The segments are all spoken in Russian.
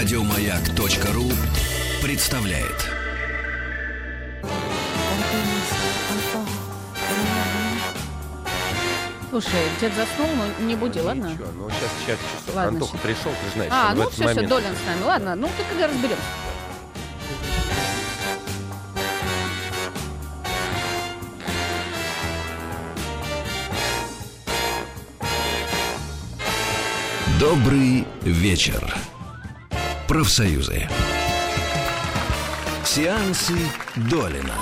Радиомаяк.ру представляет. Слушай, дед заснул, но не буди, ладно? Ничего, ну сейчас, сейчас, сейчас Ладно, Антоха щас. пришел, ты же знаешь, А, ну все, все, момент- Долин с нами. Ладно, ну ты когда разберемся. Добрый вечер. Профсоюзы. Сеансы Долина.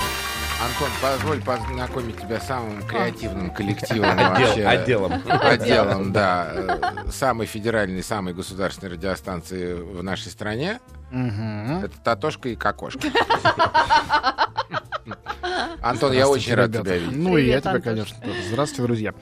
Антон, позволь познакомить тебя с самым креативным коллективом Отдел- вообще. отделом. Отделом, да. Э, Самой федеральной, самой государственной радиостанции в нашей стране. Это Татошка и Кокошка. Антон, я очень рад тебя видеть. Ну и я тебя, Антош. конечно, тоже. Здравствуйте, друзья.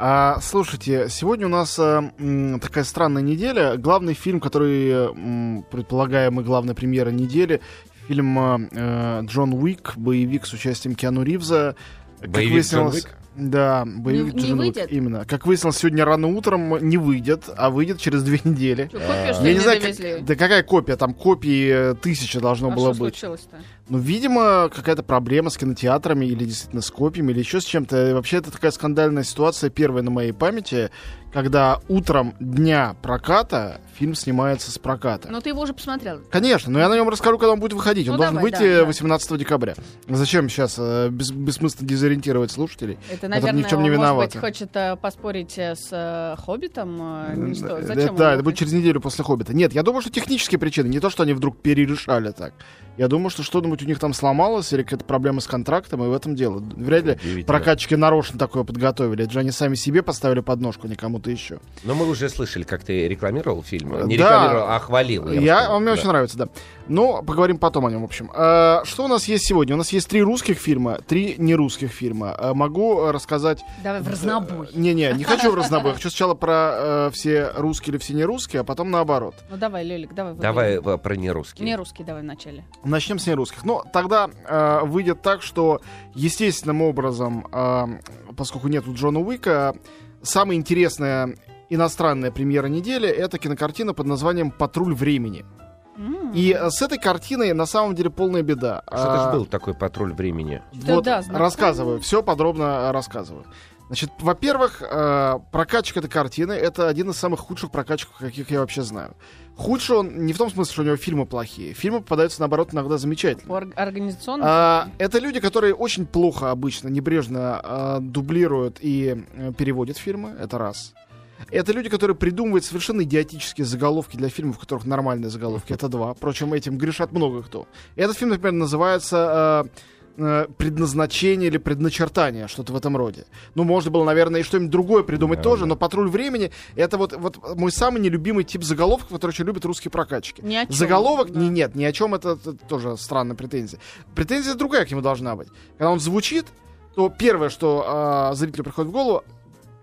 А, слушайте, сегодня у нас а, м, такая странная неделя. Главный фильм, который м, предполагаемый главная премьера недели, фильм а, Джон Уик, боевик с участием Киану Ривза. Как Боевик выяснилось-? Да, боевик Не- не Джон Уик, именно. Как выяснилось, сегодня рано утром не выйдет, а выйдет через две недели. Что, копию, что Я не знаю, как- да какая копия, там копии э, тысячи должно а было что быть. случилось-то? Ну, видимо, какая-то проблема с кинотеатрами или действительно с копиями, или еще с чем-то. И Вообще, это такая скандальная ситуация, первая на моей памяти, когда утром дня проката фильм снимается с проката. Ну ты его уже посмотрел. Конечно, но я на нем расскажу, когда он будет выходить. Он Ну, должен давай, выйти да, да. 18 декабря. Зачем сейчас э, бес- бессмысленно дезориентировать слушателей? Это, Наверное, ни в чем не он, может быть, хочет э, поспорить э, с э, Хоббитом? э, что? Зачем да, это будет через неделю после «Хоббита». Нет, я думаю, что технические причины. Не то, что они вдруг перерешали так. Я думаю, что что-нибудь у них там сломалось или какая-то проблема с контрактом, и в этом дело. Вряд ли прокатчики нарочно такое подготовили. Это же они сами себе поставили подножку, не кому-то еще. Но мы уже слышали, как ты рекламировал фильм. Не Да. рекламировал, а хвалил. я Я, он мне Да. очень нравится, да. Но поговорим потом о нем, в общем. А, что у нас есть сегодня? У нас есть три русских фильма, три нерусских фильма. А, могу э, рассказать... Давай в разнобой. Не-не, не хочу в разнобой. Хочу сначала про э, все русские или все нерусские, а потом наоборот. Ну давай, Лелик, давай. Давай э, про нерусский. Не русский давай вначале. Начнем с нерусских. Ну, тогда э, выйдет так, что естественным образом, э, поскольку нету Джона Уика, самая интересная иностранная премьера недели — это кинокартина под названием «Патруль времени». И э, с этой картиной на самом деле полная беда. Что-то А, же был такой патруль времени. Да, Вот, да, знакомо. рассказываю, все подробно э, рассказываю. Значит, во-первых, э, прокатчик этой картины это один из самых худших прокатчиков, каких я вообще знаю. Худший он не в том смысле, что у него фильмы плохие. Фильмы попадаются, наоборот, иногда замечательные. По ор- организационно. А, это люди, которые очень плохо обычно, небрежно а, дублируют и переводят фильмы. Это раз. Это люди, которые придумывают совершенно идиотические заголовки для фильмов, в которых нормальные заголовки. Это два. Впрочем, этим грешат много кто. Этот фильм, например, называется э, э, «Предназначение» или «Предначертание», что-то в этом роде. Ну, можно было, наверное, и что-нибудь другое придумать Да, тоже, да. но «Патруль времени» — это вот, вот мой самый нелюбимый тип заголовков, который очень любят русские прокатчики. Ни о чём, Заголовок да. не, нет, ни о чем это, это тоже странная претензия. Претензия другая к нему должна быть. Когда он звучит, то первое, что а, зрителю приходит в голову,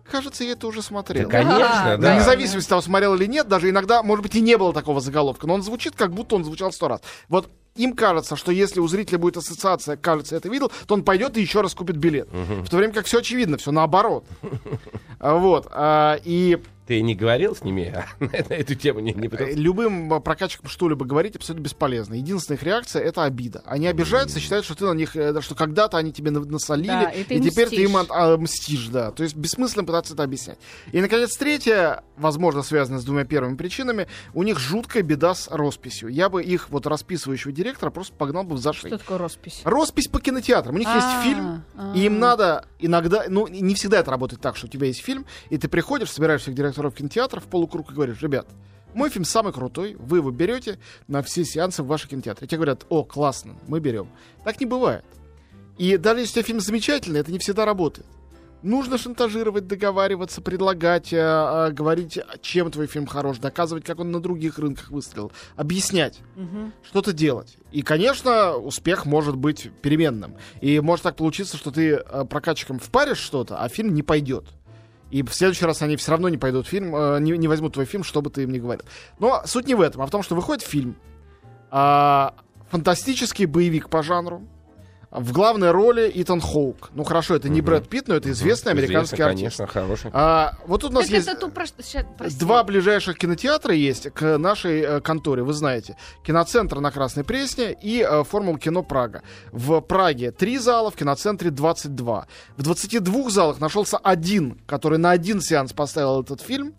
кажется, я это уже Да, смотрел. конечно, Да, Вне да. зависимости от того, смотрел или нет, даже иногда, может быть, и не было такого заголовка, но он звучит, как будто он звучал сто раз. Вот им кажется, что если у зрителя будет ассоциация, кажется, это видел, то он пойдет и еще раз купит билет. В то время как все очевидно, все наоборот. Вот. а, И Ты не говорил с ними а, на эту тему? Не, не пытался? Любым прокатчикам что-либо говорить абсолютно бесполезно. Единственная их реакция это обида. Они обижаются, считают, что ты на них, э, что когда-то они тебе на- насолили, Да, и ты теперь ты им от- а, мстишь, да. То есть бессмысленно пытаться это объяснять. И, наконец, третье, возможно, связанное с двумя первыми причинами, у них жуткая беда с росписью. Я бы их, вот расписывающего директора, просто погнал бы в зашей. Что такое роспись? Роспись по кинотеатрам. У них А, есть фильм, а. и им надо иногда, ну, не всегда это работает так, что у тебя есть фильм, и ты приходишь, собираешь всех директоров кинотеатров в полукруг и говоришь, ребят, мой фильм самый крутой, вы его берете на все сеансы в вашем кинотеатре. И тебе говорят, о, классно, мы берем. Так не бывает. И даже если у тебя фильм замечательный, это не всегда работает. Нужно шантажировать, договариваться, предлагать, э, э, говорить, чем твой фильм хорош, доказывать, как он на других рынках выстрелил, объяснять Мгм. что-то делать. И, конечно, успех может быть переменным. И может так получиться, что ты э, впаришь что-то, а фильм не пойдет. И в следующий раз они все равно не пойдут в фильм, э, не, не возьмут твой фильм, что бы ты им ни говорил. Но суть не в этом, а в том, что выходит фильм, а, фантастический боевик по жанру, В главной роли Итан Хоук. Ну хорошо, это не Брэд Питт, но это известный американский Известно, артист. Конечно, хороший. А, вот тут у нас Так есть это тут про прости. два ближайших кинотеатра есть к нашей э, конторе, вы знаете. Киноцентр на Красной Пресне и э, Формула кино Прага. В Праге три зала, в киноцентре 22. В 22 залах нашелся один, который на один сеанс поставил этот фильм.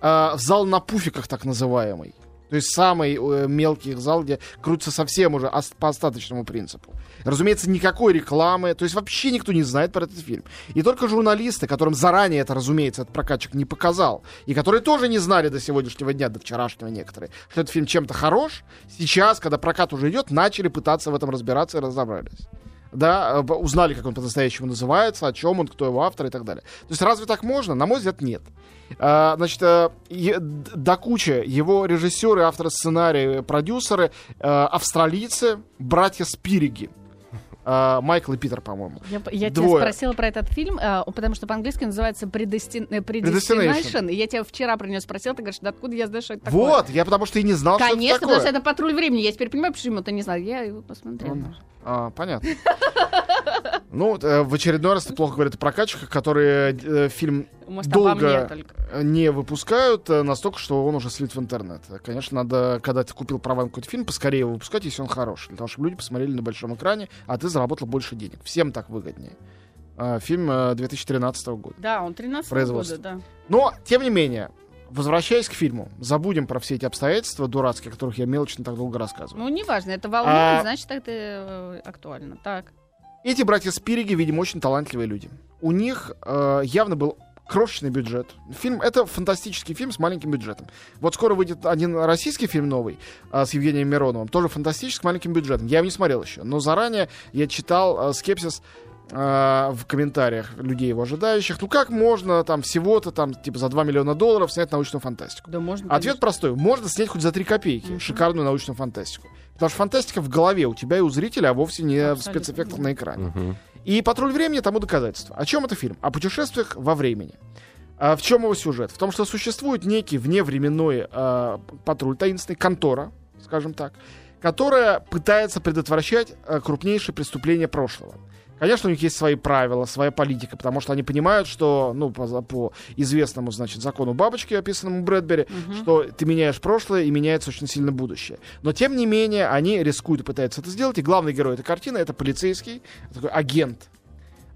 э, в зал на пуфиках, так называемый. То есть самый э, мелкий зал, где крутится совсем уже ос- по остаточному принципу. Разумеется, никакой рекламы, то есть вообще никто не знает про этот фильм. И только журналисты, которым заранее это, разумеется, этот прокатчик не показал, и которые тоже не знали до сегодняшнего дня, до вчерашнего некоторые, что этот фильм чем-то хорош, сейчас, когда прокат уже идет, начали пытаться в этом разбираться и разобрались. Да, э, узнали, как он по-настоящему называется, о чем он, кто его автор и так далее. То есть разве так можно? На мой взгляд, нет. А, значит, э, е- до кучи его режиссеры, авторы сценария, продюсеры, э, австралийцы, братья Спириги. А, Майкл и Питер, по-моему. Я, я тебя Двое. спросила про этот фильм, а, потому что по-английски называется Predestin- э, Predestination. И я тебя вчера про нее спросила, ты говоришь, да откуда я знаю, что это такое? Вот, я потому что и не знал, Конечно, что это потому что такое. это патруль времени. Я теперь понимаю, почему ты не знал. Я его посмотрела. А, понятно. Ну, э, в очередной раз ты плохо говорит о прокатчиках, которые э, фильм Может, долго не выпускают э, настолько, что он уже слит в интернет. Конечно, надо, когда ты купил права на какой-то фильм, поскорее его выпускать, если он хороший. Для того, чтобы люди посмотрели на большом экране, а ты заработал больше денег. Всем так выгоднее. А, Фильм э, 2013 года. Да, он 13 Производство. года, да. Но, тем не менее, возвращаясь к фильму, забудем про все эти обстоятельства дурацкие, о которых я мелочно так долго рассказывал. Ну, неважно, это волнует, А- значит, это актуально. Так. Эти братья Спириги, видимо, очень талантливые люди. У них э, явно был крошечный бюджет. Фильм это фантастический фильм с маленьким бюджетом. Вот скоро выйдет один российский фильм новый э, с Евгением Мироновым, тоже фантастический с маленьким бюджетом. Я его не смотрел еще, но заранее я читал э, скепсис в комментариях людей его ожидающих. Ну как можно там всего-то там типа за 2 миллиона долларов снять научную фантастику? Да, можно. Ответ простой. Можно снять хоть за 3 копейки шикарную научную фантастику. Потому что фантастика в голове у тебя и у зрителя, а вовсе не в Абсолютно, спецэффектах да. на экране. Мгм. И «Патруль времени» тому доказательство. О чем это фильм? О путешествиях во времени. А в чем его сюжет? В том, что существует некий вневременной а, патруль, таинственный, контора, скажем так, которая пытается предотвращать а, крупнейшие преступления прошлого. Конечно, у них есть свои правила, своя политика, потому что они понимают, что, ну, по, по известному, значит, закону бабочки, описанному Брэдбери, что ты меняешь прошлое и меняется очень сильно будущее. Но, тем не менее, они рискуют и пытаются это сделать, и главный герой этой картины — это полицейский, такой агент,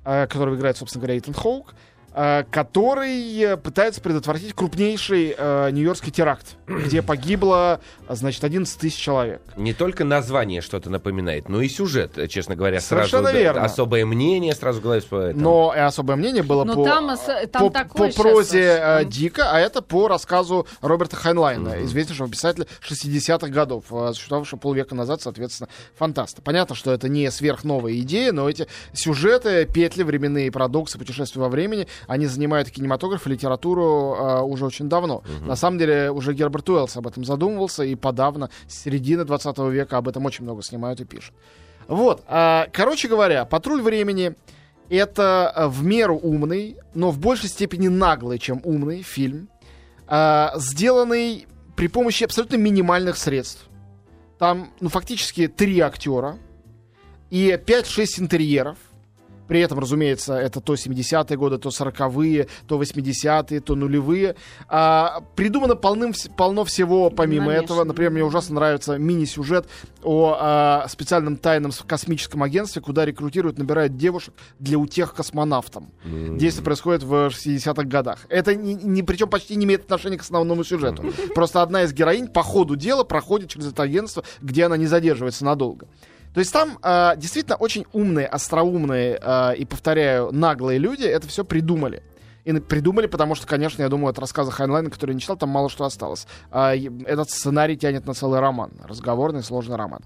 э, которого играет, собственно говоря, Итан Хоук, который э, пытается предотвратить крупнейший э, нью-йоркский теракт, где погибло, э, значит, 11 тысяч человек. Не только название что-то напоминает, но и сюжет, э, честно говоря. Совершенно сразу, верно. Особое мнение сразу в голове всплывает. Там. Но и особое мнение было Ну, по, там, э, там по, такое по прозе э, там- Дика, а это по рассказу Роберта Хайнлайна, известнейшего писателя 60-х годов, э, существовавшего полвека назад, соответственно, фантаста. Понятно, что это не сверхновая идея, но эти сюжеты, петли, временные парадоксы, путешествия во времени, они занимают кинематограф и литературу э, уже очень давно. На самом деле, уже Герберт Уэллс об этом задумывался, и подавно, с середины 20 века об этом очень много снимают и пишут. Вот, а, короче говоря, «Патруль времени» — это а, в меру умный, но в большей степени наглый, чем умный фильм, а, сделанный при помощи абсолютно минимальных средств. Там, ну, фактически три актера и 5-6 интерьеров. При этом, разумеется, это то 70-е годы, то 40-е, то 80-е, то нулевые. А, придумано полным, полно всего помимо Намешано. этого. Например, мне ужасно нравится мини-сюжет о а, специальном тайном космическом агентстве, куда рекрутируют, набирают девушек для утех космонавтам. Действие происходит в 60-х годах. Это ни, ни- причем почти не имеет отношения к основному сюжету. Просто одна из героинь по ходу дела проходит через это агентство, где она не задерживается надолго. То есть там а, действительно очень умные, остроумные а, и, повторяю, наглые люди это все придумали. И придумали, потому что, конечно, я думаю, от рассказа Хайнлайна, который я не читал, там мало что осталось. И этот сценарий тянет на целый роман. Разговорный, сложный роман.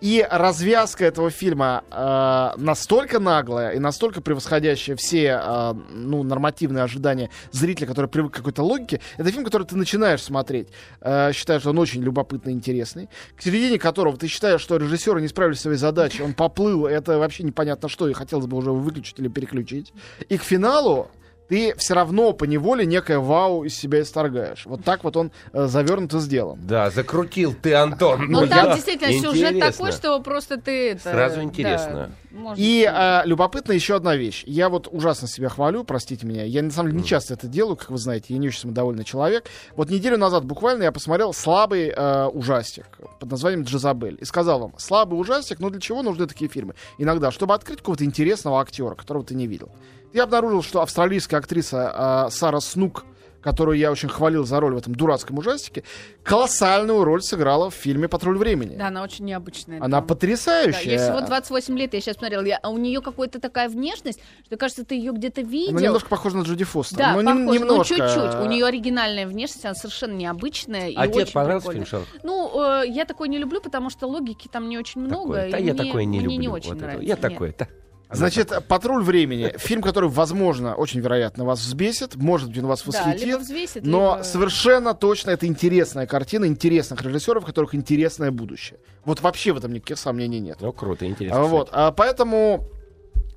И развязка этого фильма э, настолько наглая и настолько превосходящая все э, ну, нормативные ожидания зрителя, который привык к какой-то логике, это фильм, который ты начинаешь смотреть, э, считаешь, что он очень любопытный и интересный, к середине которого ты считаешь, что режиссеры не справились с своей задачей, он поплыл, это вообще непонятно что, и хотелось бы уже выключить или переключить. И к финалу ты все равно по неволе некое вау из себя исторгаешь. Вот так вот он э, завернут и сделан. Да, закрутил ты, Антон. Ну, Ну, там я- действительно сюжет такой, что просто ты... это, Сразу интересно. да, может И а, любопытно еще одна вещь. Я вот ужасно себя хвалю, простите меня. Я на самом деле не часто это делаю, как вы знаете. Я не очень самодовольный человек. Вот неделю назад буквально я посмотрел слабый э, ужастик под названием «Джезабель». И сказал вам, слабый ужастик, но для чего нужны такие фильмы? Иногда, чтобы открыть какого-то интересного актера, которого ты не видел. Я обнаружил, что австралийская актриса э, Сара Снук, которую я очень хвалил за роль в этом дурацком ужастике, колоссальную роль сыграла в фильме «Патруль времени». Да, она очень необычная. Она там. Да, потрясающая. ей всего 28 лет, я сейчас смотрела. Я- а у нее какая-то такая внешность, что кажется, ты ее где-то видел. Она немножко похожа на Джуди Фостер. Да, но похоже, нем- но немножко. чуть-чуть. У нее оригинальная внешность, она совершенно необычная. и А тебе очень понравился прикольная. фильм «Шерлок»? Ну, э, я такой не люблю, потому что логики там не очень много. Такой. и Да я мне- такое не мне люблю. не очень вот это. нравится. Я нет. такой. да. Значит, «Патруль времени» — фильм, который, возможно, очень вероятно, вас взбесит, может быть, он вас Да, либо восхитит, взвесит, но либо- совершенно точно это интересная картина интересных режиссеров, у которых интересное будущее. Вот вообще в этом никаких сомнений нет. Ну, круто, А, интересно. Вот, а поэтому,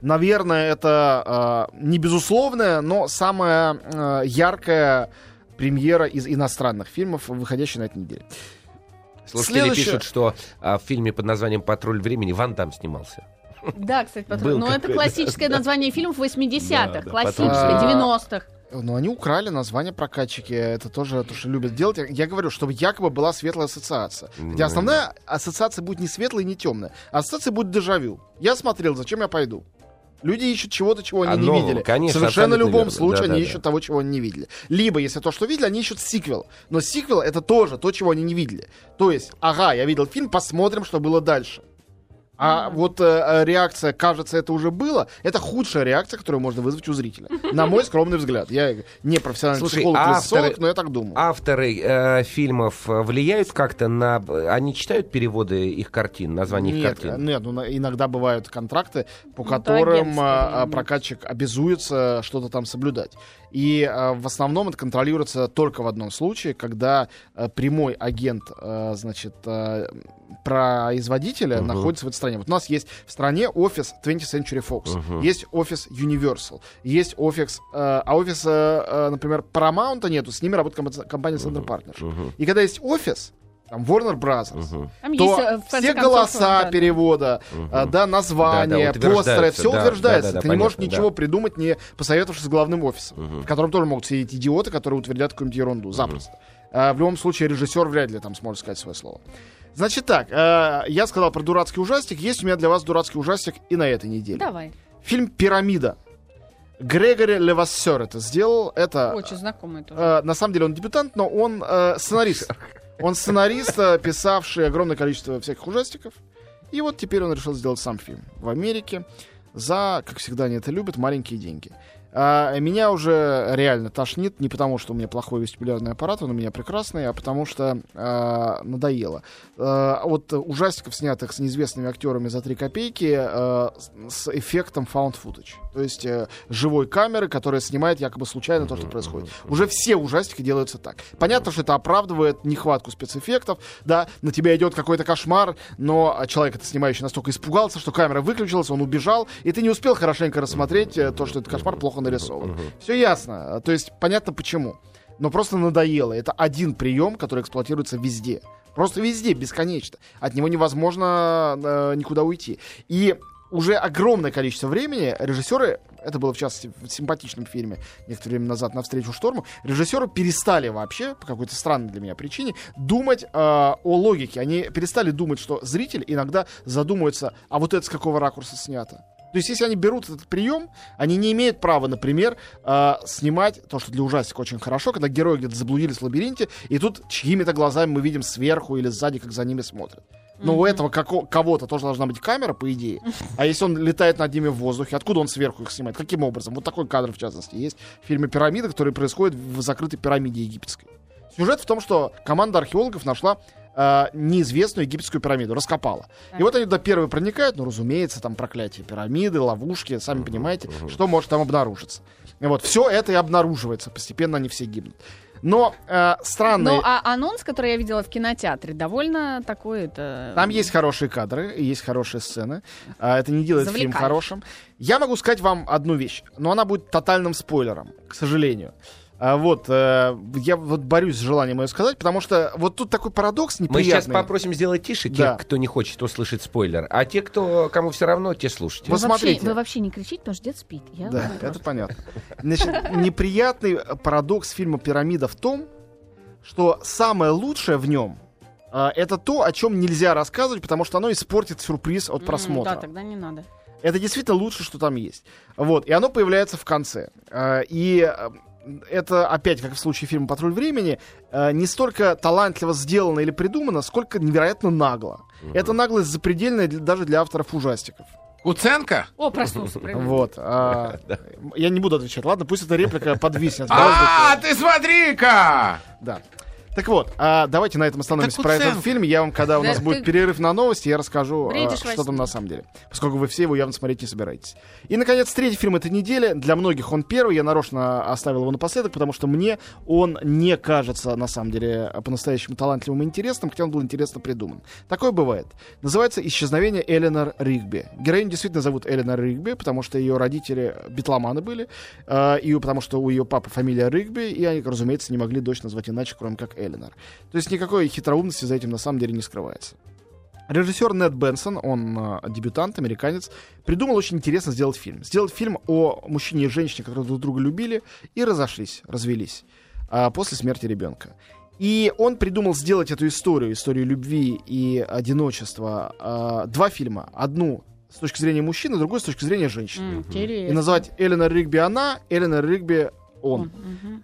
наверное, это а, не безусловная, но самая а, яркая премьера из иностранных фильмов, выходящая на этой неделе. Слушатели Следующее- пишут, что а, в фильме под названием «Патруль времени» Ван Дам снимался. Да, кстати, патруль. Но это какой-то, классическое название фильмов 80-х, Да, да, классическое, патруль. 90-х. Но они украли название прокатчики. Это тоже то, что любят делать. Я- Я говорю, чтобы якобы была светлая ассоциация. Ну, Хотя основная ассоциация будет не светлая и не темная. Ассоциация будет дежавю. Я смотрел, зачем я пойду? Люди ищут чего-то, чего они А не нового, видели. конечно, В совершенно абсолютно любом верно. случае Да, они да, ищут да. того, чего они не видели. Либо, если то, что видели, они ищут сиквел. Но сиквел это тоже то, чего они не видели. То есть, ага, я видел фильм, посмотрим, что было дальше. А вот э, э, реакция, кажется, это уже было, это худшая реакция, которую можно вызвать у зрителя. На мой скромный взгляд. Я не профессиональный Слушай, психолог или авторы- но я так думаю. Авторы э, фильмов э, влияют как-то на... Они читают переводы их картин, названия их Нет, картин? нет, ну, иногда бывают контракты, по Ну, которым а, а, прокатчик обязуется что-то там соблюдать. И а, в основном это контролируется только в одном случае, когда а, прямой агент, а, значит, а, производителя Мгм. находится в этой стране. Вот у нас есть в стране офис 20th Century Fox, Мгм. есть офис Universal, есть офис, э, а офиса, э, например, Paramount нету, с ними работает компания Center Partners. Мгм. И когда есть офис, там Warner Brothers, Мгм. Там то есть, э, все концов, голоса да, перевода, а, да, названия, Да, да, постеры, все да, утверждается. да, да, Ты не можешь понятно, ничего да. придумать, не посоветовавшись с главным офисом, Мгм. в котором тоже могут сидеть идиоты, которые утвердят какую-нибудь ерунду. Запросто. А, в любом случае, режиссер вряд ли там сможет сказать свое слово. Значит так, э, я сказал про дурацкий ужастик. Есть у меня для вас дурацкий ужастик и на этой неделе. Давай. Фильм «Пирамида». Грегори Левассер это сделал. Это Очень знакомый тоже. Э, на самом деле он дебютант, но он э, сценарист. Он сценарист, э, писавший огромное количество всяких ужастиков. И вот теперь он решил сделать сам фильм в Америке за, как всегда они это любят, маленькие деньги. А, меня уже реально тошнит не потому, что у меня плохой вестибулярный аппарат, он у меня прекрасный, а потому что а, надоело. А, от ужастиков, снятых с неизвестными актерами за 3 копейки, а, с, эффектом found footage. То есть э, живой камеры, которая снимает якобы случайно то, что происходит. Уже все ужастики делаются так. Понятно, что это оправдывает нехватку спецэффектов, да, на тебя идет какой-то кошмар, но а, человек, это снимающий, настолько испугался, что камера выключилась, он убежал, и ты не успел хорошенько рассмотреть э, то, что этот кошмар плохо нарисован. Все ясно. То есть понятно почему. Но просто надоело. Это один прием, который эксплуатируется везде. Просто везде, бесконечно. От него невозможно э, никуда уйти. И уже огромное количество времени режиссеры, это было в частности в симпатичном фильме некоторое время назад «Навстречу шторму», режиссеры перестали вообще, по какой-то странной для меня причине, думать э, о логике. Они перестали думать, что зритель иногда задумывается, а вот это с какого ракурса снято. То есть, если они берут этот прием, они не имеют права, например, э, снимать то, что для ужастика очень хорошо, когда герои где-то заблудились в лабиринте, и тут чьими-то глазами мы видим сверху или сзади, как за ними смотрят. Но у этого како- кого-то тоже должна быть камера, по идее. А если он летает над ними в воздухе, откуда он сверху их снимает? Каким образом? Вот такой кадр, в частности, есть в фильме «Пирамида», который происходит в закрытой пирамиде египетской. Сюжет в том, что команда археологов нашла э, неизвестную египетскую пирамиду, раскопала. И вот они до первой проникают, ну, разумеется, там проклятие пирамиды, ловушки, сами понимаете, что может там обнаружиться. И вот все это и обнаруживается, постепенно они все гибнут. Но э, странные... Но а анонс, который я видела в кинотеатре, довольно такой это... Там есть хорошие кадры, и есть хорошие сцены. А, это не делает фильм Завлекаешь. хорошим. Я могу сказать вам одну вещь, но она будет тотальным спойлером, к сожалению. А, вот, э, я вот борюсь с желанием ее сказать, потому что вот тут такой парадокс Мы неприятный. сейчас попросим сделать тише тех, Да. кто не хочет услышать спойлер, а те, кто, кому все равно, те слушайте. Вы, вообще, смотрите. вы вообще не кричите, потому что дед спит. Я Да, это просто- понятно. Значит, неприятный парадокс фильма «Пирамида» в том, что самое лучшее в нем а, это то, о чем нельзя рассказывать, потому что оно испортит сюрприз от просмотра. Да, тогда не надо. Это действительно лучше, что там есть. Вот, и оно появляется в конце. А, И э, это, опять, как в случае фильма «Патруль времени», э, не столько талантливо сделано или придумано, сколько невероятно нагло. Это наглость запредельная для- даже для авторов ужастиков. Куценко? О, проснулся. Вот. а, Я не буду отвечать. Ладно, пусть эта реплика подвиснет. А, ты смотри-ка! Да. Так вот, а, давайте на этом остановимся Так про этот фильм. Я вам, когда у Да нас ты будет перерыв на новости, я расскажу, а, бредишь во что там на самом деле. Поскольку вы все его явно смотреть не собираетесь. И, наконец, третий фильм этой недели. Для многих он первый. Я нарочно оставил его напоследок, потому что мне он не кажется, на самом деле, по-настоящему талантливым и интересным, хотя он был интересно придуман. Такое бывает. Называется «Исчезновение Эленор Ригби». Героиню действительно зовут Эленор Ригби, потому что ее родители битломаны были, э, и потому что у ее папы фамилия Ригби, и они, разумеется, не могли дочь назвать иначе, кроме как Эленор. То есть никакой хитроумности за этим на самом деле не скрывается. Режиссер Нед Бенсон, он э, дебютант, американец, придумал очень интересно сделать фильм. Сделать фильм о мужчине и женщине, которые друг друга любили и разошлись, развелись а, после смерти ребенка. И он придумал сделать эту историю, историю любви и одиночества, а, два фильма. Одну с точки зрения мужчины, другую с точки зрения женщины. М, И Интересно. назвать Эленор Ригби она, Эленор Ригби он. Мгм.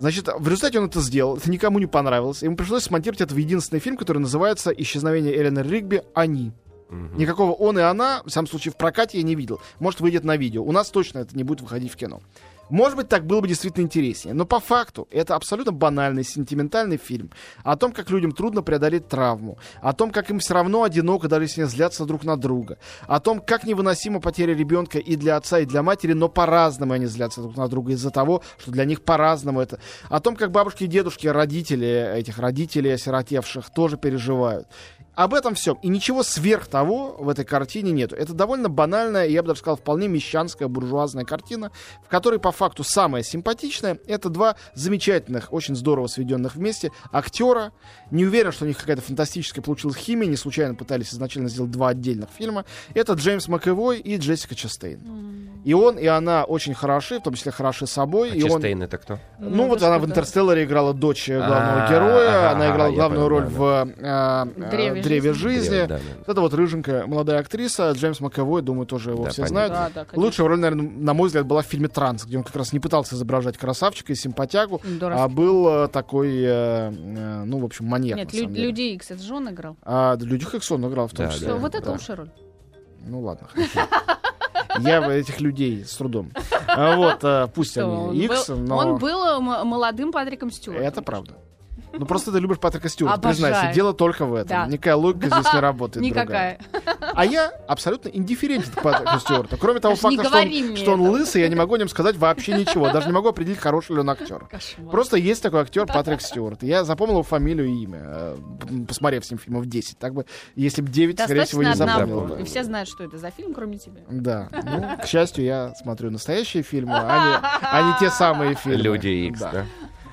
Значит, в результате он это сделал, это никому не понравилось. Ему пришлось смонтировать это в единственный фильм, который называется «Исчезновение Эленор Ригби. Они». Никакого он и она, в самом случае, в прокате я не видел. Может, выйдет на видео. У нас точно это не будет выходить в кино. Может быть, так было бы действительно интереснее. Но по факту это абсолютно банальный, сентиментальный фильм о том, как людям трудно преодолеть травму, о том, как им все равно одиноко, даже если они злятся друг на друга, о том, как невыносима потеря ребенка и для отца, и для матери, но по-разному они злятся друг на друга из-за того, что для них по-разному это. О том, как бабушки и дедушки, родители этих родителей осиротевших тоже переживают. Об этом все. И ничего сверх того в этой картине нету. Это довольно банальная, я бы даже сказал, вполне мещанская, буржуазная картина, в которой по факту самое симпатичное — это два замечательных, очень здорово сведенных вместе актера. Не уверен, что у них какая-то фантастическая получилась химия, не случайно пытались изначально сделать два отдельных фильма. Это Джеймс Макэвой и Джессика Честейн. И он, и она очень хороши, в том числе хороши собой. А и он... Честейн это кто? Ну, Ну, вот она в. «Интерстелларе» играла дочь э, главного А, героя, она играла главную роль в «Древе «Древе жизни». жизни». Да, да. Вот Это вот рыженькая молодая актриса, Джеймс Маковой, думаю, тоже его Да, все понятно. знают. Да, да. Лучшая роль, наверное, на мой взгляд, была в фильме «Транс», где он как раз не пытался изображать красавчика и симпатягу, Здорово. а был э, такой, э, э, ну, в общем, маньяк, Нет, Лю-. Люди Икс, это же он играл. А Люди Икс он играл в том Да, числе. да. Вот это да. лучшая роль. Ну ладно, хорошо. Я этих людей с трудом. А Вот, пусть они Икс, был- но... Он был молодым Патриком Стюартом. Это правда. Ну просто ты любишь Патрика Стюарта, Обожаю. признайся, дело только в этом. Да. Никакая логика здесь не работает. Никакая. другая. А я абсолютно индифферентен к Патрику Стюарту. Кроме того Даже факта, что он, что он лысый, я не могу о нем сказать вообще ничего. Даже не могу определить, хороший ли он актер. Кошмар. Просто есть такой актер Патрик Стюарт. Я запомнил его фамилию и имя, э, посмотрев с ним фильмов 10. Так бы, если бы 9, скорее всего, Достаточно не запомнил бы. И все знают, что это за фильм, кроме тебя. Да. Ну, к счастью, я смотрю настоящие фильмы, а не, а не те самые фильмы. Люди Икс, да.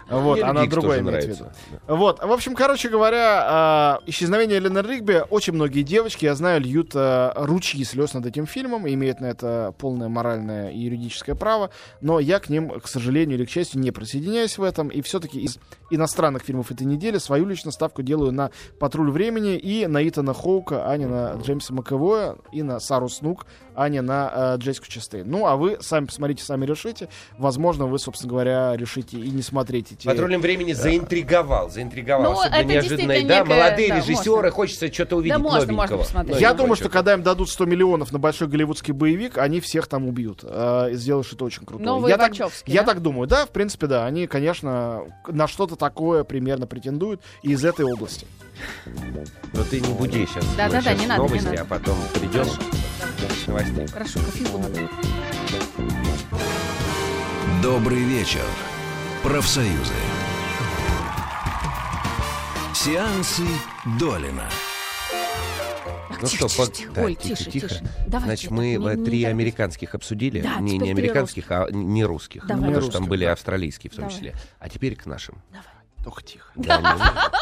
Вот, Мне она другое имеет в нравится. виду. Вот, в общем, короче говоря, а, исчезновение Эленор Ригби очень многие девочки, я знаю, льют а, ручьи слез над этим фильмом, и имеют на это полное моральное и юридическое право, но я к ним, к сожалению или к счастью, не присоединяюсь в этом, и все-таки из иностранных фильмов этой недели свою личную ставку делаю на «Патруль времени» и на Итана Хоука, а не на Джеймса Маковоя, и на Сару Снук, а не на э, Джессику Честейн. Ну, а вы сами посмотрите, сами решите. Возможно, вы, собственно говоря, решите и не смотреть эти... Патрульным времени заинтриговал, заинтриговал. Ну, Особенно это неожиданно. Действительно Да, молодые да, режиссеры, можно. хочется что-то увидеть Да, можно, можно новенького. посмотреть. Ну, Я думаю, что когда им дадут 100 миллионов на большой голливудский боевик, они всех там убьют. э, и сделают что-то очень крутое. Новые я так, Вачовски, я да? так думаю. Да, в принципе, да. Они, конечно, на что-то такое примерно претендуют и из этой области. Но ты не буди сейчас. Да-да-да, не надо, не новости, надо. а потом придем с новостями. Хорошо, кофейку надо. Добрый вечер. Профсоюзы. Сеансы Долина. Ну Тихо, что, тише, по- тихо. да, Ой, тихо, тише, тихо. тише. Давайте Значит, мы не- не три торопись. американских обсудили. Да, не, не американских, а не русских. Давай. Потому Не что там русских, были да. австралийские в том Давай. числе. А теперь к нашим. Только тихо.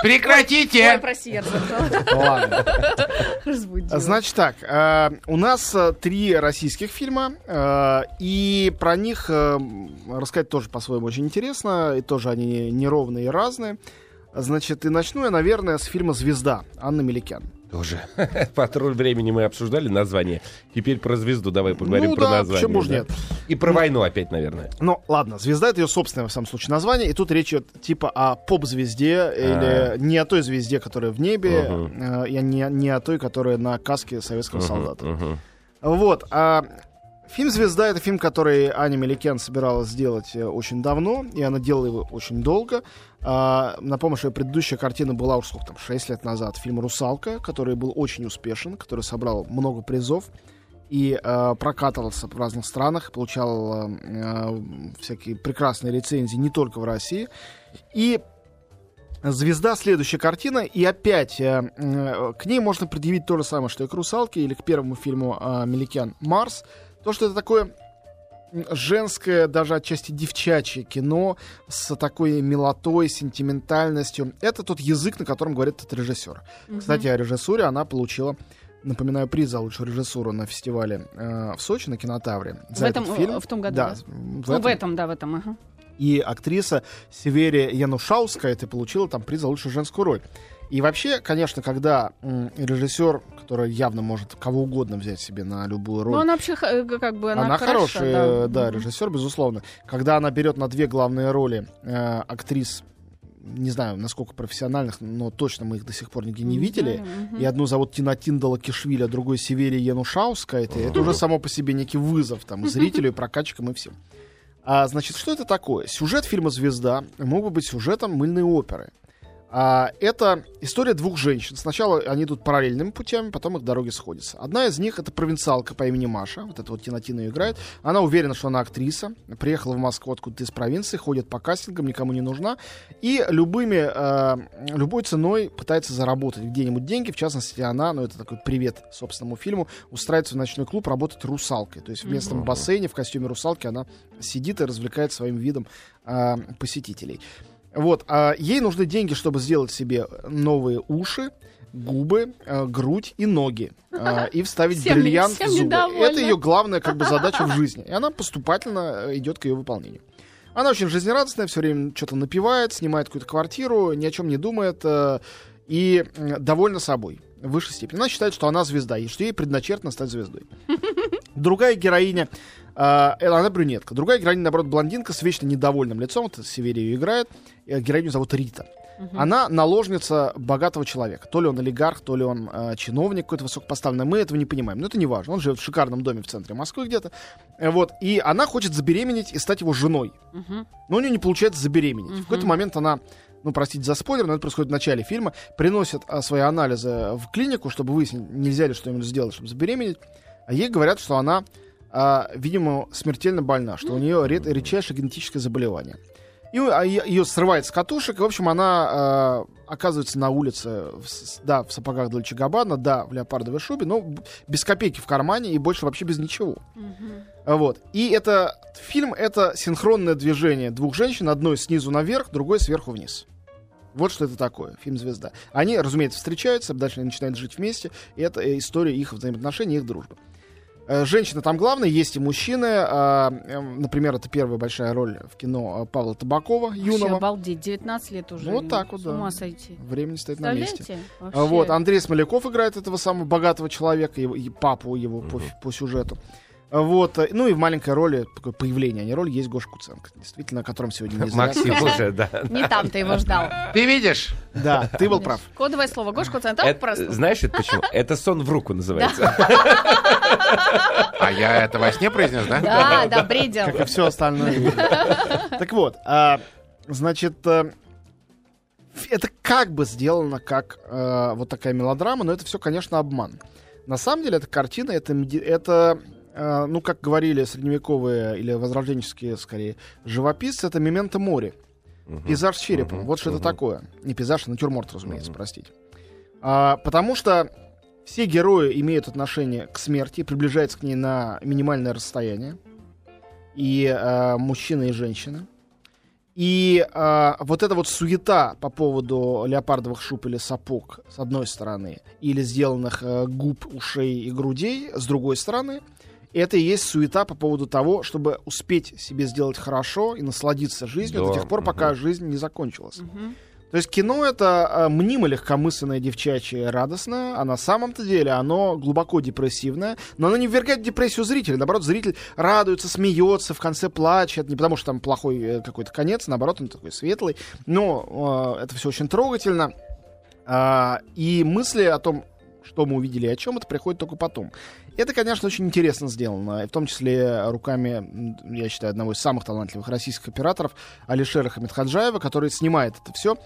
Прекратите! Ой. Ладно. разбудила. Значит так, э, у нас э, три российских фильма, э, и про них рассказать тоже по-своему очень интересно, и тоже они неровные и разные. Значит, и начну я, наверное, с фильма «Звезда» Анны Меликян. Тоже. Патруль времени мы обсуждали название. Теперь про звезду давай поговорим Ну про да, название. почему да. нет? И про войну опять, наверное. Ну, ладно, «Звезда» — это ее собственное, в самом случае, название, и тут речь идет типа о поп-звезде, или не о той звезде, которая в небе, Мгм. э, и не, не о той, которая на каске советского солдата. Мгм. Вот. А фильм «Звезда» — это фильм, который Аня Меликян собиралась сделать э, очень давно, и она делала его очень долго. А, напомню, что ее предыдущая картина была уж сколько там, 6 лет назад. Фильм «Русалка», который был очень успешен, который собрал много призов и э, прокатывался в разных странах, получал э, э, всякие прекрасные рецензии не только в России. И Звезда, следующая картина, и опять э, э, к ней можно предъявить то же самое, что и к «Русалке» или к первому фильму э, Меликян «Марс». То, что это такое женское, даже отчасти девчачье кино с такой милотой, сентиментальностью. Это тот язык, на котором говорит этот режиссер. Кстати, о режиссуре она получила, напоминаю, приз за лучшую режиссуру на фестивале э, в Сочи на кинотавре. В За этом, этот фильм. э, в том году, Да, да? в Ну, этом. в этом, да, в этом, ага. И актриса Северия Янушауская ты получила там приз за лучшую женскую роль. И вообще, конечно, когда режиссер, который явно может кого угодно взять себе на любую роль, Ну, она вообще, э, как бы, она, она, хороша, хорошая, да, Мгм. режиссер, безусловно. Когда она берет на две главные роли э, актрис, не знаю, насколько профессиональных, но точно мы их до сих пор нигде не Не видели. знаю, мгм. И одну зовут Тина Тиндала Кишвили, а другой Северия Янушауская. Это, это уже само по себе некий вызов там, и зрителю, и прокатчикам, и всем. А, значит, что это такое? Сюжет фильма «Звезда» мог бы быть сюжетом мыльной оперы. А, это история двух женщин. Сначала они идут параллельными путями, потом их дороги сходятся. Одна из них это провинциалка по имени Маша. Вот эта вот Тина Тина ее играет. Она уверена, что она актриса. Приехала в Москву откуда-то из провинции, ходит по кастингам, никому не нужна. И любыми, э, любой ценой пытается заработать где-нибудь деньги. В частности, она, ну это такой привет собственному фильму, устраивается в ночной клуб работать русалкой. То есть в местном бассейне в костюме русалки она сидит и развлекает своим видом э, посетителей. Вот, а ей нужны деньги, чтобы сделать себе новые уши, губы, э, грудь и ноги. э, и вставить Всем- бриллиант всем в зубы. недовольна. Это ее главная как бы задача в жизни. И она поступательно э, идет к ее выполнению. Она очень жизнерадостная, все время что-то напивает, снимает какую-то квартиру, ни о чем не думает э, и довольна собой в высшей степени. Она считает, что она звезда, и что ей предначертано стать звездой. Другая героиня, э, она брюнетка. Другая героиня, наоборот, блондинка с вечно недовольным лицом. Это Северия ее играет. Э, Героиню зовут Рита. Она наложница богатого человека. То ли он олигарх, то ли он э, чиновник какой-то высокопоставленный. Мы этого не понимаем. Но это не важно. Он живет в шикарном доме в центре Москвы где-то. Э, вот. И она хочет забеременеть и стать его женой. Мгм. Но у нее не получается забеременеть. В какой-то момент она, ну, простите за спойлер, но это происходит в начале фильма, приносит а, свои анализы в клинику, чтобы выяснить, нельзя ли что-нибудь сделать, чтобы забеременеть. А ей говорят, что она, а, видимо, смертельно больна, что у нее ред- редчайшее генетическое заболевание. И а, ее срывает с катушек, и, в общем, она а, оказывается на улице, в да, в сапогах Дольче Габбана, да, в леопардовой шубе, но без копейки в кармане и больше вообще без ничего. Вот. И это фильм это синхронное движение двух женщин, одной снизу наверх, другой сверху вниз. Вот что это такое, фильм «Звезда». Они, разумеется, встречаются, дальше они начинают жить вместе, и это э, история их взаимоотношений, их дружбы. Э, Женщина там главная, есть и мужчины. а, эм, Например, это первая большая роль в кино а, Павла Табакова, Вообще юного. обалдеть, 19 лет уже. Ну, вот так вот, С да. ума сойти. Время стоит на месте. А, Вообще. Вот, Андрей Смоляков играет этого самого богатого человека, его, и папу его по, фи- по сюжету. Вот, э, ну и в маленькой роли, такое появление, а не роль, есть Гоша Куценко, действительно, о котором сегодня не Максим уже, да. Не там ты его ждал. Ты видишь? Да, ты был прав. Кодовое слово. Гошка Центр Это- просто. знаешь, это почему? Это сон в руку называется. А я это во сне произнес, да? Да, да, бредил. Как и все остальное. Так вот, а, значит, э, это как бы сделано как э, вот такая мелодрама, но это все, конечно, обман. На самом деле, эта картина, это, это ну, как говорили средневековые или возрожденческие, скорее, живописцы, это мементо море. Пейзаж с черепом. Мгм. Вот что это Мгм. такое. Не пейзаж, а натюрморт, разумеется, простите. А, потому что все герои имеют отношение к смерти, приближаются к ней на минимальное расстояние. И а, мужчина, и женщина. И а, вот эта вот суета по поводу леопардовых шуб или сапог, с одной стороны, или сделанных э, губ, ушей и грудей, с другой стороны, это и есть суета по поводу того, чтобы успеть себе сделать хорошо и насладиться жизнью Да, до тех пор, пока мгм. жизнь не закончилась. Мгм. То есть кино это э, мнимо легкомысленное, девчачье, радостное, а на самом-то деле оно глубоко депрессивное, но оно не ввергает в депрессию зрителя. Наоборот, зритель радуется, смеется, в конце плачет, не потому что там плохой э, какой-то конец, наоборот, он такой светлый. Но э, это все очень трогательно. А, и мысли о том, что мы увидели и о чем, это приходит только потом. Это, конечно, очень интересно сделано, в том числе руками, я считаю, одного из самых талантливых российских операторов Алишера Хамидхаджаева, который снимает это все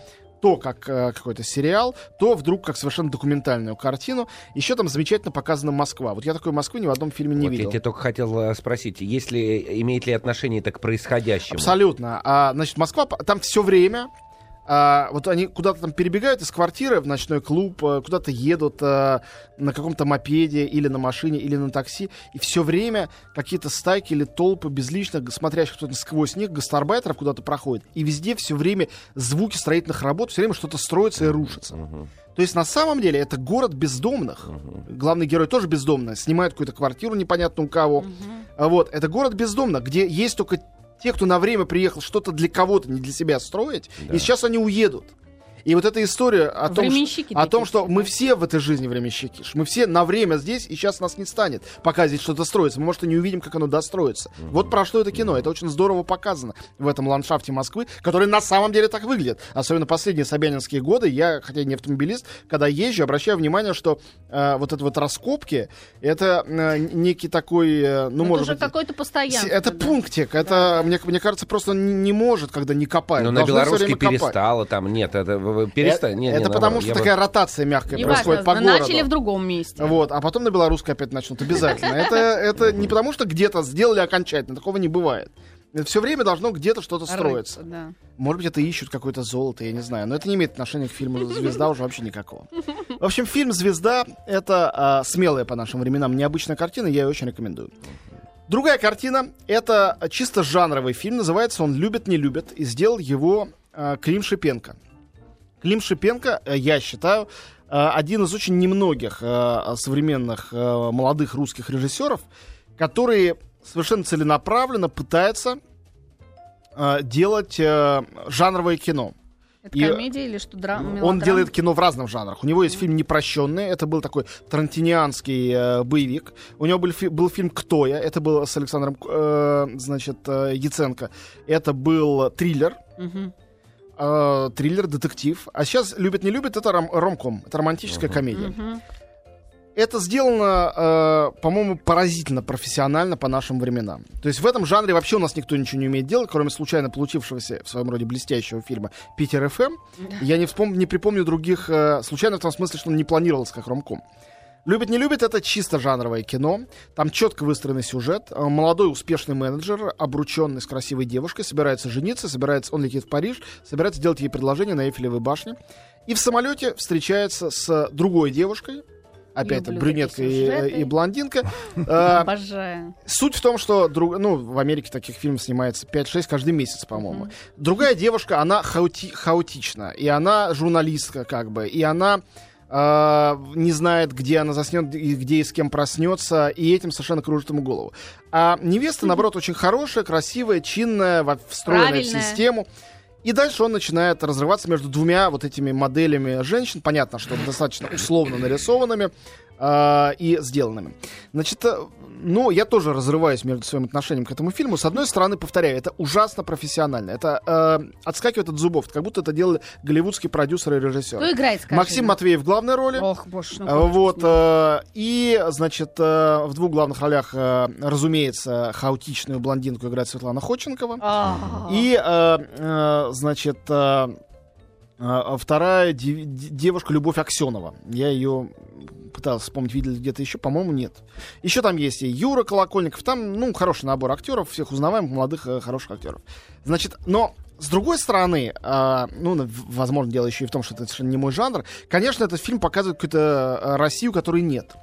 то как э, какой-то сериал, то вдруг как совершенно документальную картину. Еще там замечательно показана Москва. Вот я такой Москвы ни в одном фильме не Вот я видел. тебе только хотел э, спросить, если, имеет ли отношение это к происходящему? Абсолютно. А, значит, Москва, там все время. А, вот они куда-то там перебегают из квартиры в ночной клуб, а, куда-то едут а, на каком-то мопеде или на машине или на такси, и все время какие-то стайки или толпы безличных, смотрящих кто-то сквозь них, гастарбайтеров куда-то проходят, и везде все время звуки строительных работ, все время что-то строится и рушится. То есть на самом деле это город бездомных. Главный герой тоже бездомный, снимает какую-то квартиру непонятно у кого. А Вот, это город бездомных, где есть только те, кто на время приехал что-то для кого-то, не для себя строить, Да. и сейчас они уедут. И вот эта история о том, что, о том, что мы да. все в этой жизни временщики, мы все на время здесь, и сейчас нас не станет, пока здесь что-то строится. Мы, может, и не увидим, как оно достроится. Вот про что это кино. Это очень здорово показано в этом ландшафте Москвы, который на самом деле так выглядит. Особенно последние собянинские годы. Я, хотя не автомобилист, когда езжу, обращаю внимание, что э, вот это вот раскопки, это э, некий такой, э, ну, Ну, это может уже быть... какое-то постоянство. Это да. пунктик. Это, мне, мне кажется, просто не, не может, когда не копают. Ну, на Должны время копать. перестало там, нет, это перестало. Это, не, не, это потому, что я бы- такая ротация мягкая Неважно, происходит по городу. начали в другом месте. Вот, а потом на белорусской опять начнут обязательно. Это, это не потому, что где-то сделали окончательно, такого не бывает. Все время должно где-то что-то строиться. Да. Может быть, это ищут какое-то золото, я не знаю. Но это не имеет отношения к фильму «Звезда» уже вообще никакого. В общем, фильм «Звезда» — это а, смелая по нашим временам необычная картина, я ее очень рекомендую. Другая картина — это чисто жанровый фильм, называется он «Любит, не любит», и сделал его а, Клим Шипенко. Клим Шипенко, э, я считаю, э, один из очень немногих э, современных молодых русских режиссеров, которые совершенно целенаправленно пытаются э, делать жанровое кино. Это И, комедия или что? Драма? Он делает кино в разных жанрах. У него есть фильм «Непрощенный». Это был такой тарантинианский э, боевик. У него был, фи- был фильм «Кто я?» Это был с Александром э, значит, э, Яценко. Это был триллер. Э, триллер, детектив. А сейчас «Любит, не любит» — это ром- ромком. Это романтическая комедия. Это сделано, э, по-моему, поразительно профессионально по нашим временам. То есть в этом жанре вообще у нас никто ничего не умеет делать, кроме случайно получившегося в своем роде блестящего фильма «Питер ФМ». Я не, вспом- не припомню других... э, случайно в том смысле, что он не планировался как ромком. «Любит, не любит» — это чисто жанровое кино. Там четко выстроенный сюжет. Э, Молодой успешный менеджер, обрученный с красивой девушкой, собирается жениться, собирается, он летит в Париж, собирается делать ей предложение на Эйфелевой башне. И в самолете встречается с другой девушкой, опять Люблю брюнетка и, и блондинка. Э, Обожаю. Суть в том, что друг, ну, в Америке таких фильмов снимается 5-6 каждый месяц, по-моему. Другая девушка, она хаоти- хаотична, и она журналистка, как бы, и она э, не знает, где она заснет, и где и с кем проснется, и этим совершенно кружит ему голову. А невеста, наоборот, очень хорошая, красивая, чинная, встроенная в систему. И дальше он начинает разрываться между двумя вот этими моделями женщин, понятно, что достаточно условно нарисованными э, и сделанными. Значит, э, ну, я тоже разрываюсь между своим отношением к этому фильму. С одной стороны, повторяю, это ужасно профессионально. Это э, отскакивает от зубов, как будто это делали голливудские продюсеры и режиссеры. Кто играет, скажи? Максим Матвеев в главной роли. Ох, боже, ну, Э, Вот, э, и, значит, э, в двух главных ролях, э, разумеется, хаотичную блондинку играет Светлана Ходченкова. А. И, э, э, значит, э, э, вторая дев- де- девушка Любовь Аксенова. Я ее пытался вспомнить, видели где-то еще, по-моему, нет. Еще там есть и Юра Колокольников. Там, ну, хороший набор актеров, всех узнаваемых, молодых, э, хороших актеров. Значит, но с другой стороны, а, ну, возможно, дело еще и в том, что это совершенно не мой жанр. Конечно, этот фильм показывает какую-то а, Россию, которой нет.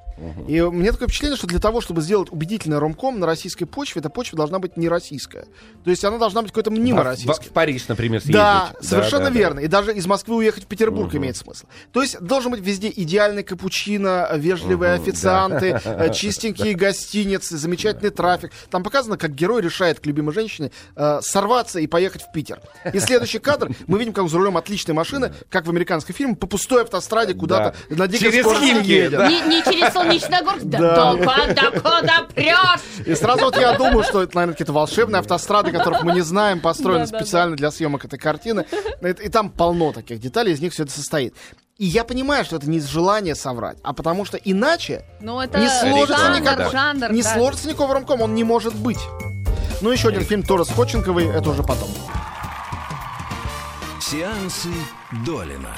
И у меня такое впечатление, что для того, чтобы сделать убедительный ромком на российской почве, эта почва должна быть не российская. То есть она должна быть какой-то мнимо А в- российской. в, Париж, например, съездить. Да, совершенно да, да. верно. И даже из Москвы уехать в Петербург Мгм. имеет смысл. То есть должен быть везде идеальный капучино, вежливые Мгм, официанты, э, чистенькие гостиницы, замечательный трафик. Там показано, как герой решает к любимой женщине э, сорваться и поехать в Питер. И следующий кадр мы видим, как он за рулем отличной машины, как в американском фильме, по пустой автостраде куда-то на дикой Через скорости едет. да. Не, не через Солнечногорск, да, Да. да, да, куда прешь? И сразу вот я думаю, что это, наверное, какие-то волшебные автострады, которых мы не знаем, построены специально для съемок этой картины. И, там полно таких деталей, из них все это состоит. И я понимаю, что это не из желания соврать, а потому что иначе Ну, это не сложится жанр, никакой, жанр, не да. сложится никакого ромком, он не может быть. Ну, еще один фильм тоже с Ходченковой, это уже потом. Сеансы Долина.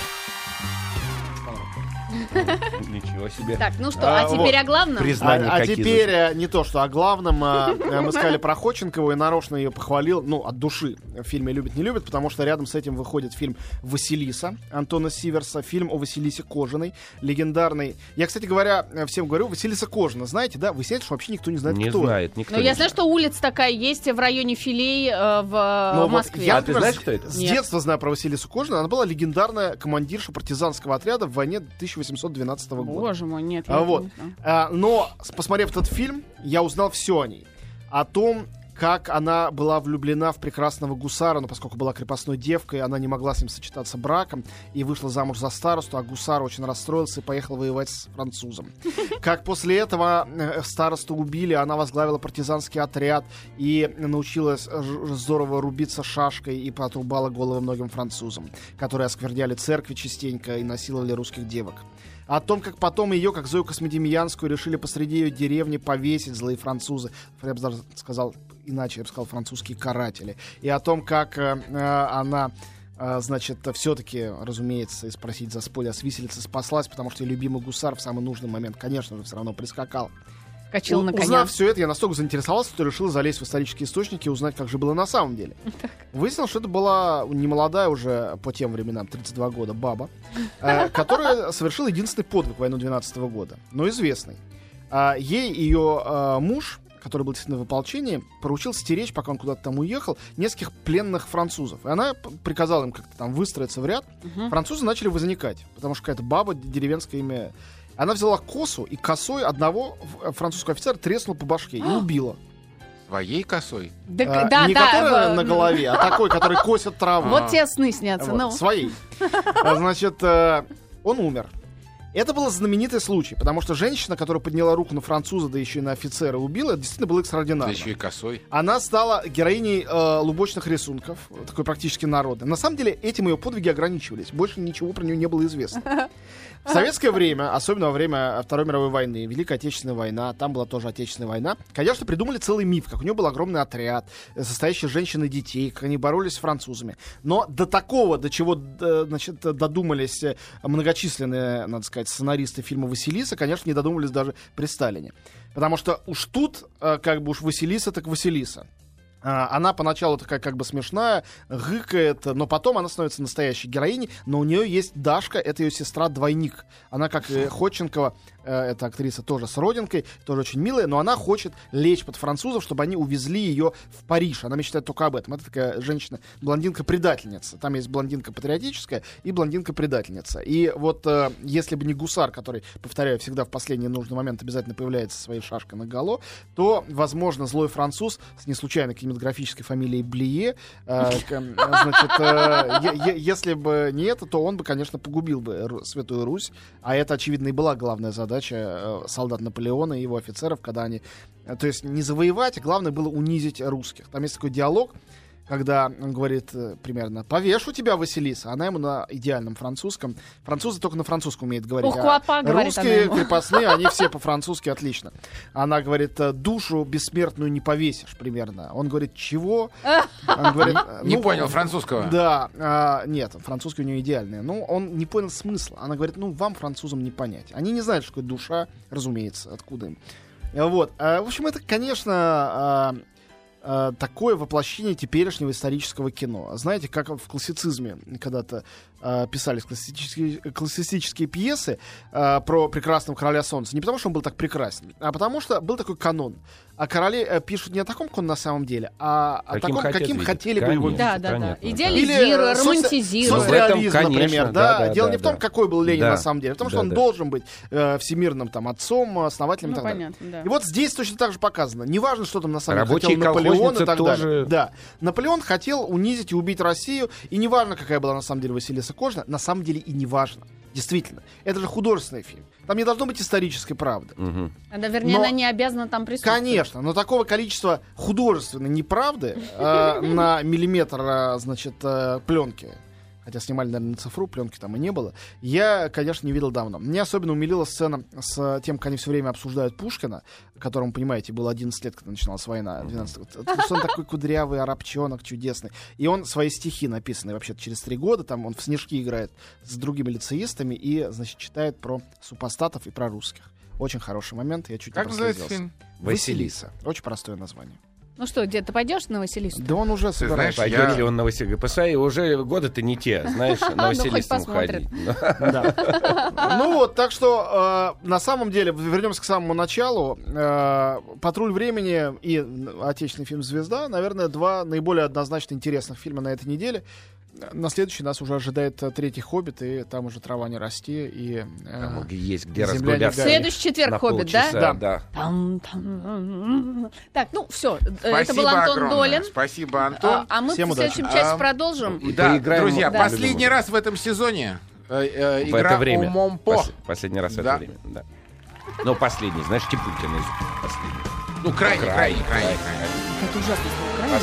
Ничего себе. Так, ну что, А, а, теперь о главном? Приз- Знания а, а теперь э, не то, что о главном. а, э, мы сказали про Ходченкову и нарочно ее похвалил, ну, от души в фильме «Любит, не любит», потому что рядом с этим выходит фильм «Василиса» Антона Сиверса, фильм о Василисе Кожаной, легендарный. Я, кстати говоря, э, всем говорю, Василиса Кожина, знаете, да? Что вообще никто не знает, Не кто знает никто. Ну, не я знаю, что улица такая есть в районе Филей э, в, Но вот Москве. я, А ты например, знаешь, с- кто это? С Нет. детства знаю про Василису Кожину. Она была легендарная командирша партизанского отряда в войне 1812 года. Боже мой, нет. А вот. не. А, но, посмотрев этот фильм, я узнал все о ней. О том, как она была влюблена в прекрасного гусара, но поскольку была крепостной девкой, она не могла с ним сочетаться браком и вышла замуж за старосту, а гусар очень расстроился и поехал воевать с французом. Как после этого э, старосту убили, она возглавила партизанский отряд и научилась здорово рубиться шашкой и потрубала головы многим французам, которые оскверняли церкви частенько и насиловали русских девок о том, как потом ее, как Зою Космодемьянскую, решили посреди ее деревни повесить злые французы. Я бы даже сказал иначе, я бы сказал французские каратели. И о том, как э, э, она э, значит, все-таки, разумеется, спросить за спойлер, с виселицы спаслась, потому что любимый гусар в самый нужный момент, конечно же, все равно прискакал. Качал на коня. Узнав все это, я настолько заинтересовался, что решил залезть в исторические источники и узнать, как же было на самом деле. Выяснилось, что это была немолодая уже по тем временам, 32 года, баба, э, которая совершила единственный подвиг войну 12 года, но известный. А, Ей ее э, муж, который был действительно в ополчении, поручил стеречь, пока он куда-то там уехал, нескольких пленных французов. И она приказала им как-то там выстроиться в ряд. Мгм. Французы начали возникать, потому что какая-то баба деревенское имя. Она взяла косу и косой одного французского офицера треснула по башке и убила. Своей косой. Да, А, да, не да, которая в- на голове, а такой, который косит траву. Вот тебе сны снятся. Вот, ну. Своей. А, Значит, э, он умер. Это был знаменитый случай, потому что женщина, которая подняла руку на француза, да еще и на офицера, убила, это действительно было Да экстраординарно. еще и косой. Она стала героиней э, лубочных рисунков, такой практически народной. На самом деле этим ее подвиги ограничивались. Больше ничего про нее не было известно. В советское время, особенно во время Второй мировой войны, Великая Отечественная война, там была тоже Отечественная война, конечно, придумали целый миф, как у нее был огромный отряд, э, состоящий из женщин и детей, как они боролись с французами. Но до такого, до чего э, значит, додумались э, многочисленные, надо сказать, сценаристы фильма «Василиса», конечно, не додумались даже при Сталине. Потому что уж тут, как бы уж Василиса, так Василиса. А, Она поначалу такая как бы смешная, гыкает, но потом она становится настоящей героиней, но у нее есть Дашка, это ее сестра-двойник. Она, как и Ходченкова, э, эта актриса тоже с родинкой, тоже очень милая, но она хочет лечь под французов, чтобы они увезли ее в Париж. Она мечтает только об этом. Это такая женщина, блондинка-предательница. Там есть блондинка патриотическая и блондинка-предательница. И вот э, если бы не гусар, который, повторяю, всегда в последний нужный момент обязательно появляется своей шашкой на гало, то, возможно, злой француз с не случайно кинематографической фамилией Блие, э, значит, э, если бы не это, то он бы, конечно, погубил бы Святую Русь, а это, очевидно, и была главная задача э, солдат Наполеона и его офицеров, когда они... То есть не завоевать, а главное было унизить русских. Там есть такой диалог, когда он говорит э, примерно «повешу тебя, Василиса», она ему на идеальном французском. Французы только на французском умеют говорить. Ух, а говорит она русские ему. крепостные, они все по-французски отлично. Она говорит э, «душу бессмертную не повесишь», примерно. Он говорит «чего?» Он говорит, э, Не «Ну, понял французского. Да, а, нет, французский у нее идеальный. Ну, он не понял смысла. Она говорит, ну, вам, французам, не понять. Они не знают, что такое душа, разумеется, откуда им. Э, Вот. А, В общем, это, конечно, а, э, такое воплощение теперешнего исторического кино. Знаете, как в классицизме когда-то э, писались классические, классические пьесы э, про прекрасного короля солнца. Не потому, что он был так прекрасен, а потому что был такой канон. А короли э, пишут не о таком, как он на самом деле, а о Каким таком, хотят каким видеть. хотели бы его Конечно. видеть. Да, да, да. Идеализируя, романтизируя. Соцреализм, например, конечно, да. да, да, Дело да, не в том, да. какой был Ленин Да. на самом деле, а в том, что Да, он да. должен быть э, всемирным там отцом, основателем и Ну, так далее. понятно, да. И вот здесь точно так же показано. Неважно, что там на самом деле хотел Наполеон и так тоже- далее. Да. Наполеон хотел унизить и убить Россию, и неважно, какая была на самом деле Василиса Кожина, на самом деле и неважно. Действительно. Это же художественный фильм. Там не должно быть исторической правды. Мгм. Да, вернее, Но- она не обязана там присутствовать. Конечно, но такого количества художественной неправды э, на миллиметр, э, значит, э, пленки, хотя снимали, наверное, на цифру, пленки там и не было, я, конечно, не видел давно. Мне особенно умилила сцена с тем, как они все время обсуждают Пушкина, которому, понимаете, было 11 лет, когда начиналась война, 12 год. Потому что он такой кудрявый арабчонок чудесный. И он свои стихи, написанные вообще через три года, там он в снежки играет с другими лицеистами и, значит, читает про супостатов и про русских. Очень хороший момент, я чуть не Как называется прослезился. Василиса. Очень простое название. Ну что, где ты пойдешь на Василису? Да он уже собирается. знаешь, Пойдет Я- ли он на Василий? Посмотри, уже годы-то не те, знаешь, на Ну, хоть Василисом посмотрит. ходить. Да. Ну вот, так что э, на самом деле, вернемся к самому началу. Э, «Патруль времени» и отечественный фильм «Звезда», наверное, два наиболее однозначно интересных фильма на этой неделе. На следующий нас уже ожидает э, третий «Хоббит», и там уже трава не расти, и... э, Там есть где разгуляться. Следующий четверг на «Хоббит», да? полчаса, Да. да. Там, там. Так, ну все, это Спасибо был Антон огромное. Долин. Спасибо, А, Антон. а мы Всем в удачи. следующем части А, продолжим. И Да, поиграем друзья, в последний раз в этом сезоне э, э, В игра это время. умом по. Пос- Последний раз в Да. это время, да. Ну, последний, знаешь, Типулькин из последний. Ну, крайне, крайне, Крайне, крайне, крайне. крайне. Это ужасно. Крайне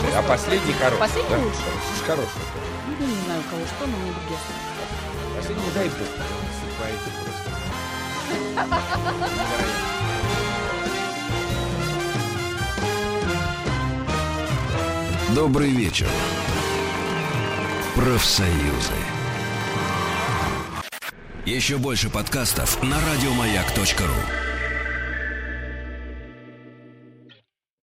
Слушай, А последний хороший. Последний да? лучше. Слушай, Хороший. Ну, не знаю, у кого что, но мне без. Последний, дай бог. Засыпаете просто. Добрый вечер. Профсоюзы. Еще больше подкастов на радиомаяк.ру.